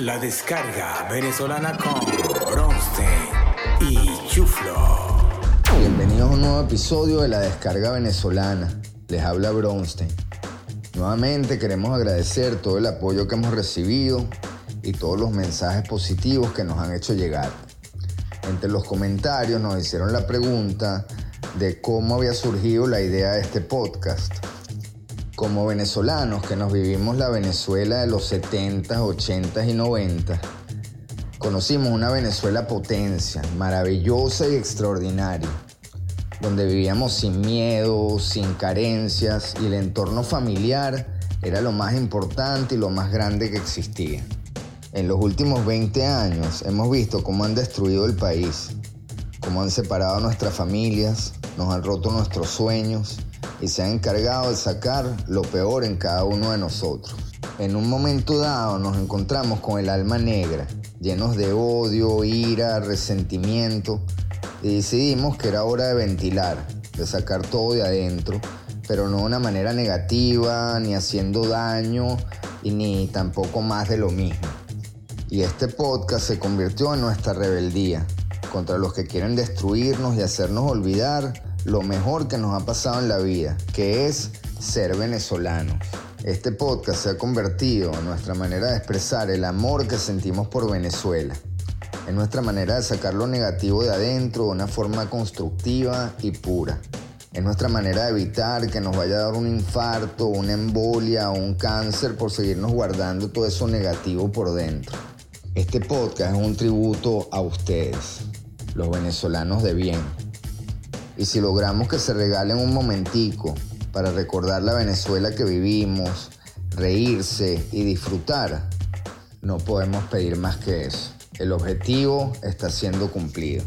La descarga venezolana con Bronstein y Chuflo. Bienvenidos a un nuevo episodio de La descarga venezolana. Les habla Bronstein. Nuevamente queremos agradecer todo el apoyo que hemos recibido y todos los mensajes positivos que nos han hecho llegar. Entre los comentarios nos hicieron la pregunta de cómo había surgido la idea de este podcast como venezolanos que nos vivimos la Venezuela de los 70s, 80s y 90, conocimos una Venezuela potencia, maravillosa y extraordinaria, donde vivíamos sin miedo, sin carencias y el entorno familiar era lo más importante y lo más grande que existía. En los últimos 20 años hemos visto cómo han destruido el país, cómo han separado nuestras familias, nos han roto nuestros sueños y se ha encargado de sacar lo peor en cada uno de nosotros. En un momento dado nos encontramos con el alma negra, llenos de odio, ira, resentimiento, y decidimos que era hora de ventilar, de sacar todo de adentro, pero no de una manera negativa, ni haciendo daño, y ni tampoco más de lo mismo. Y este podcast se convirtió en nuestra rebeldía contra los que quieren destruirnos y hacernos olvidar lo mejor que nos ha pasado en la vida, que es ser venezolano. Este podcast se ha convertido en nuestra manera de expresar el amor que sentimos por Venezuela. Es nuestra manera de sacar lo negativo de adentro de una forma constructiva y pura. Es nuestra manera de evitar que nos vaya a dar un infarto, una embolia o un cáncer por seguirnos guardando todo eso negativo por dentro. Este podcast es un tributo a ustedes, los venezolanos de bien. Y si logramos que se regalen un momentico para recordar la Venezuela que vivimos, reírse y disfrutar, no podemos pedir más que eso. El objetivo está siendo cumplido.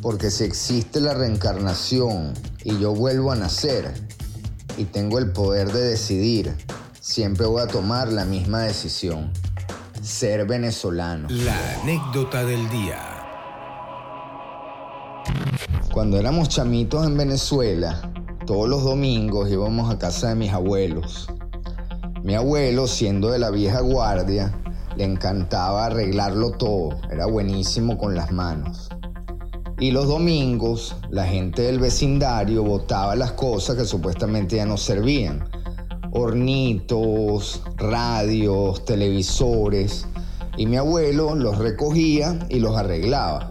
Porque si existe la reencarnación y yo vuelvo a nacer y tengo el poder de decidir, siempre voy a tomar la misma decisión. Ser venezolano. La anécdota del día. Cuando éramos chamitos en Venezuela, todos los domingos íbamos a casa de mis abuelos. Mi abuelo, siendo de la vieja guardia, le encantaba arreglarlo todo, era buenísimo con las manos. Y los domingos, la gente del vecindario botaba las cosas que supuestamente ya no servían. Hornitos, radios, televisores. Y mi abuelo los recogía y los arreglaba.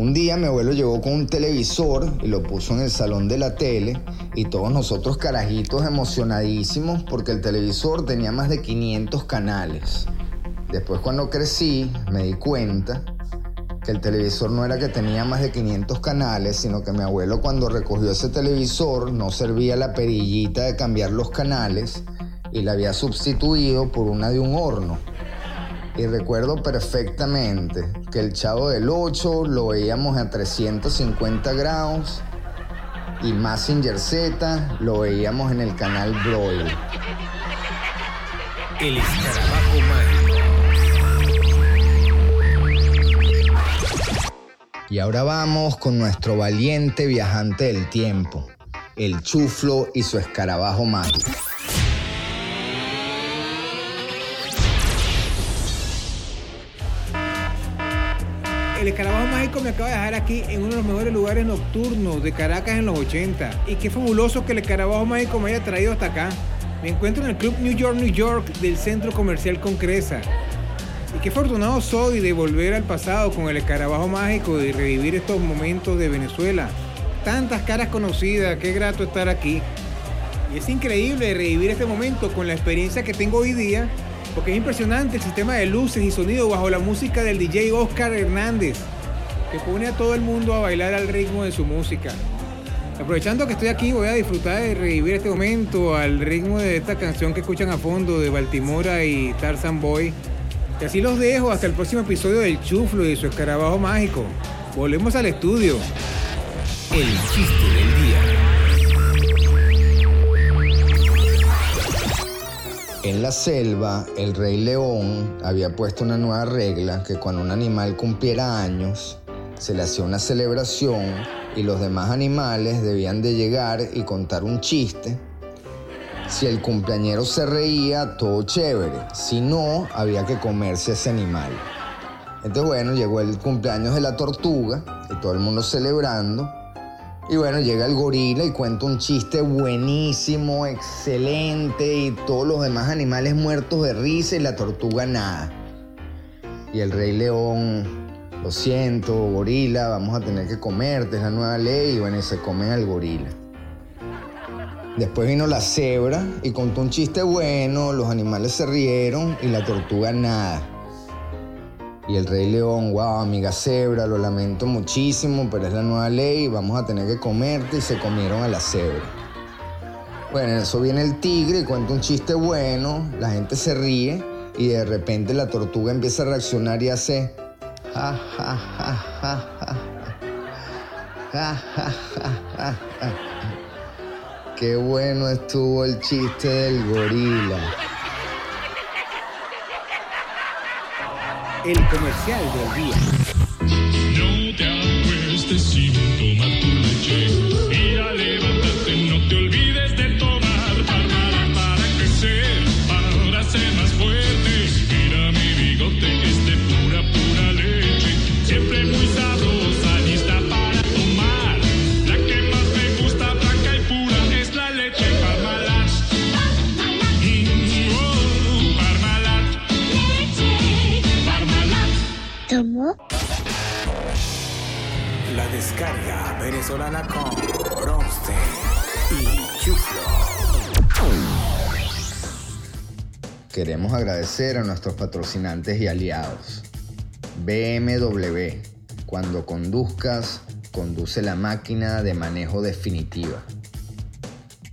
Un día mi abuelo llegó con un televisor y lo puso en el salón de la tele y todos nosotros carajitos emocionadísimos porque el televisor tenía más de 500 canales. Después cuando crecí me di cuenta que el televisor no era que tenía más de 500 canales, sino que mi abuelo cuando recogió ese televisor no servía la perillita de cambiar los canales y la había sustituido por una de un horno. Y recuerdo perfectamente que el Chavo del 8 lo veíamos a 350 grados y Massinger Z lo veíamos en el canal Broil. El escarabajo mágico. Y ahora vamos con nuestro valiente viajante del tiempo, el chuflo y su escarabajo mágico. El escarabajo mágico me acaba de dejar aquí en uno de los mejores lugares nocturnos de Caracas en los 80. Y qué fabuloso que el escarabajo mágico me haya traído hasta acá. Me encuentro en el Club New York, New York del Centro Comercial Concresa. Y qué afortunado soy de volver al pasado con el escarabajo mágico y revivir estos momentos de Venezuela. Tantas caras conocidas, qué grato estar aquí. Y es increíble revivir este momento con la experiencia que tengo hoy día porque es impresionante el sistema de luces y sonido bajo la música del DJ Oscar Hernández, que pone a todo el mundo a bailar al ritmo de su música. Aprovechando que estoy aquí, voy a disfrutar de revivir este momento al ritmo de esta canción que escuchan a fondo de Baltimora y Tarzan Boy. Y así los dejo hasta el próximo episodio del Chuflo y su escarabajo mágico. Volvemos al estudio. El chiste del día. En la selva, el rey león había puesto una nueva regla que cuando un animal cumpliera años, se le hacía una celebración y los demás animales debían de llegar y contar un chiste Si el cumpleañero se reía, todo chévere. Si no, había que comerse ese animal. Entonces, bueno, llegó el cumpleaños de la tortuga y todo el mundo celebrando. Y bueno, llega el gorila y cuenta un chiste buenísimo, excelente, y todos los demás animales muertos de risa y la tortuga nada. Y el rey león, lo siento, gorila, vamos a tener que comerte, es la nueva ley, y bueno, y se comen al gorila. Después vino la cebra y contó un chiste bueno, los animales se rieron y la tortuga nada. Y el rey león, wow, amiga cebra, lo lamento muchísimo, pero es la nueva ley, vamos a tener que comerte y se comieron a la cebra. Bueno, eso viene el tigre y cuenta un chiste bueno, la gente se ríe y de repente la tortuga empieza a reaccionar y hace ja ja ja ja ja ja ja Qué bueno estuvo el chiste del gorila. El comercial del día. Descarga venezolana con Bronstein y Chuflo. Queremos agradecer a nuestros patrocinantes y aliados. BMW. Cuando conduzcas, conduce la máquina de manejo definitiva.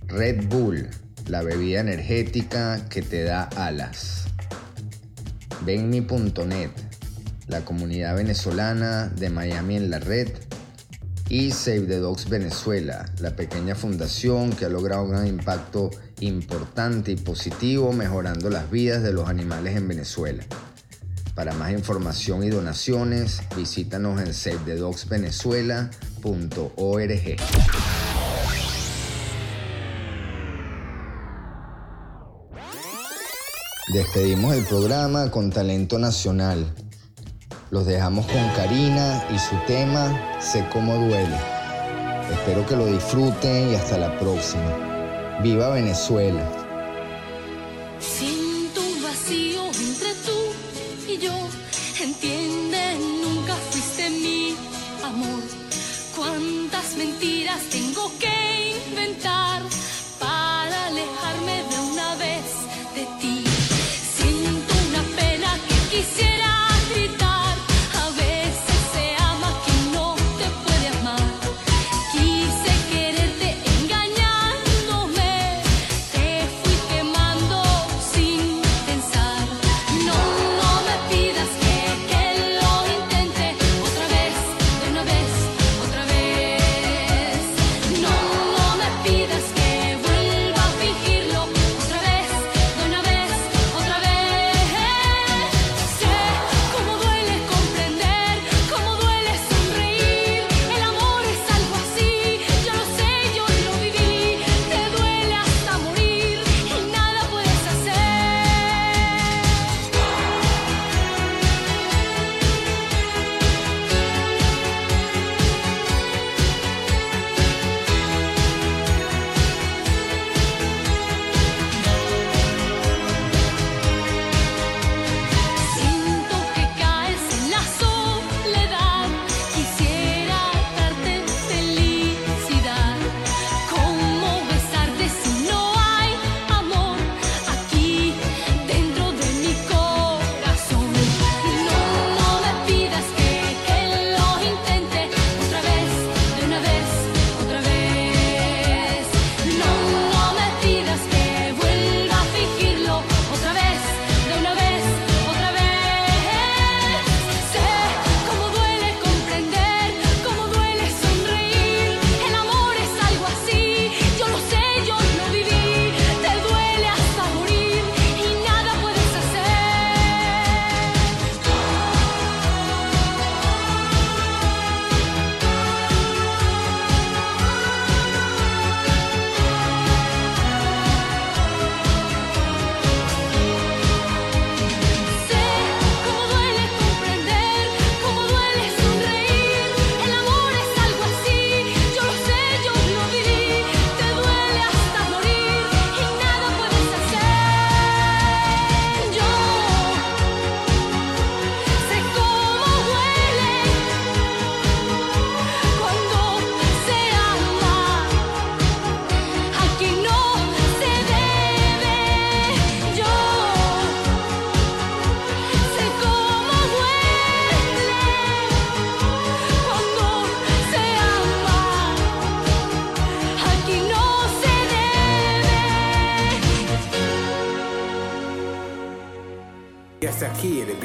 Red Bull, la bebida energética que te da alas. Venmi.net, la comunidad venezolana de Miami en la red. Y Save the Dogs Venezuela, la pequeña fundación que ha logrado un gran impacto importante y positivo mejorando las vidas de los animales en Venezuela. Para más información y donaciones, visítanos en savethedogsvenezuela.org. Despedimos el programa con talento nacional. Los dejamos con Karina y su tema Sé cómo duele. Espero que lo disfruten y hasta la próxima. ¡Viva Venezuela! Siento un vacío entre tú y yo. Entiende, nunca fuiste mi amor. Cuántas mentiras tengo que inventar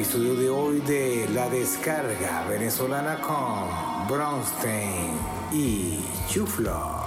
episodio de hoy de La Descarga Venezolana con Bronstein y Chuflo.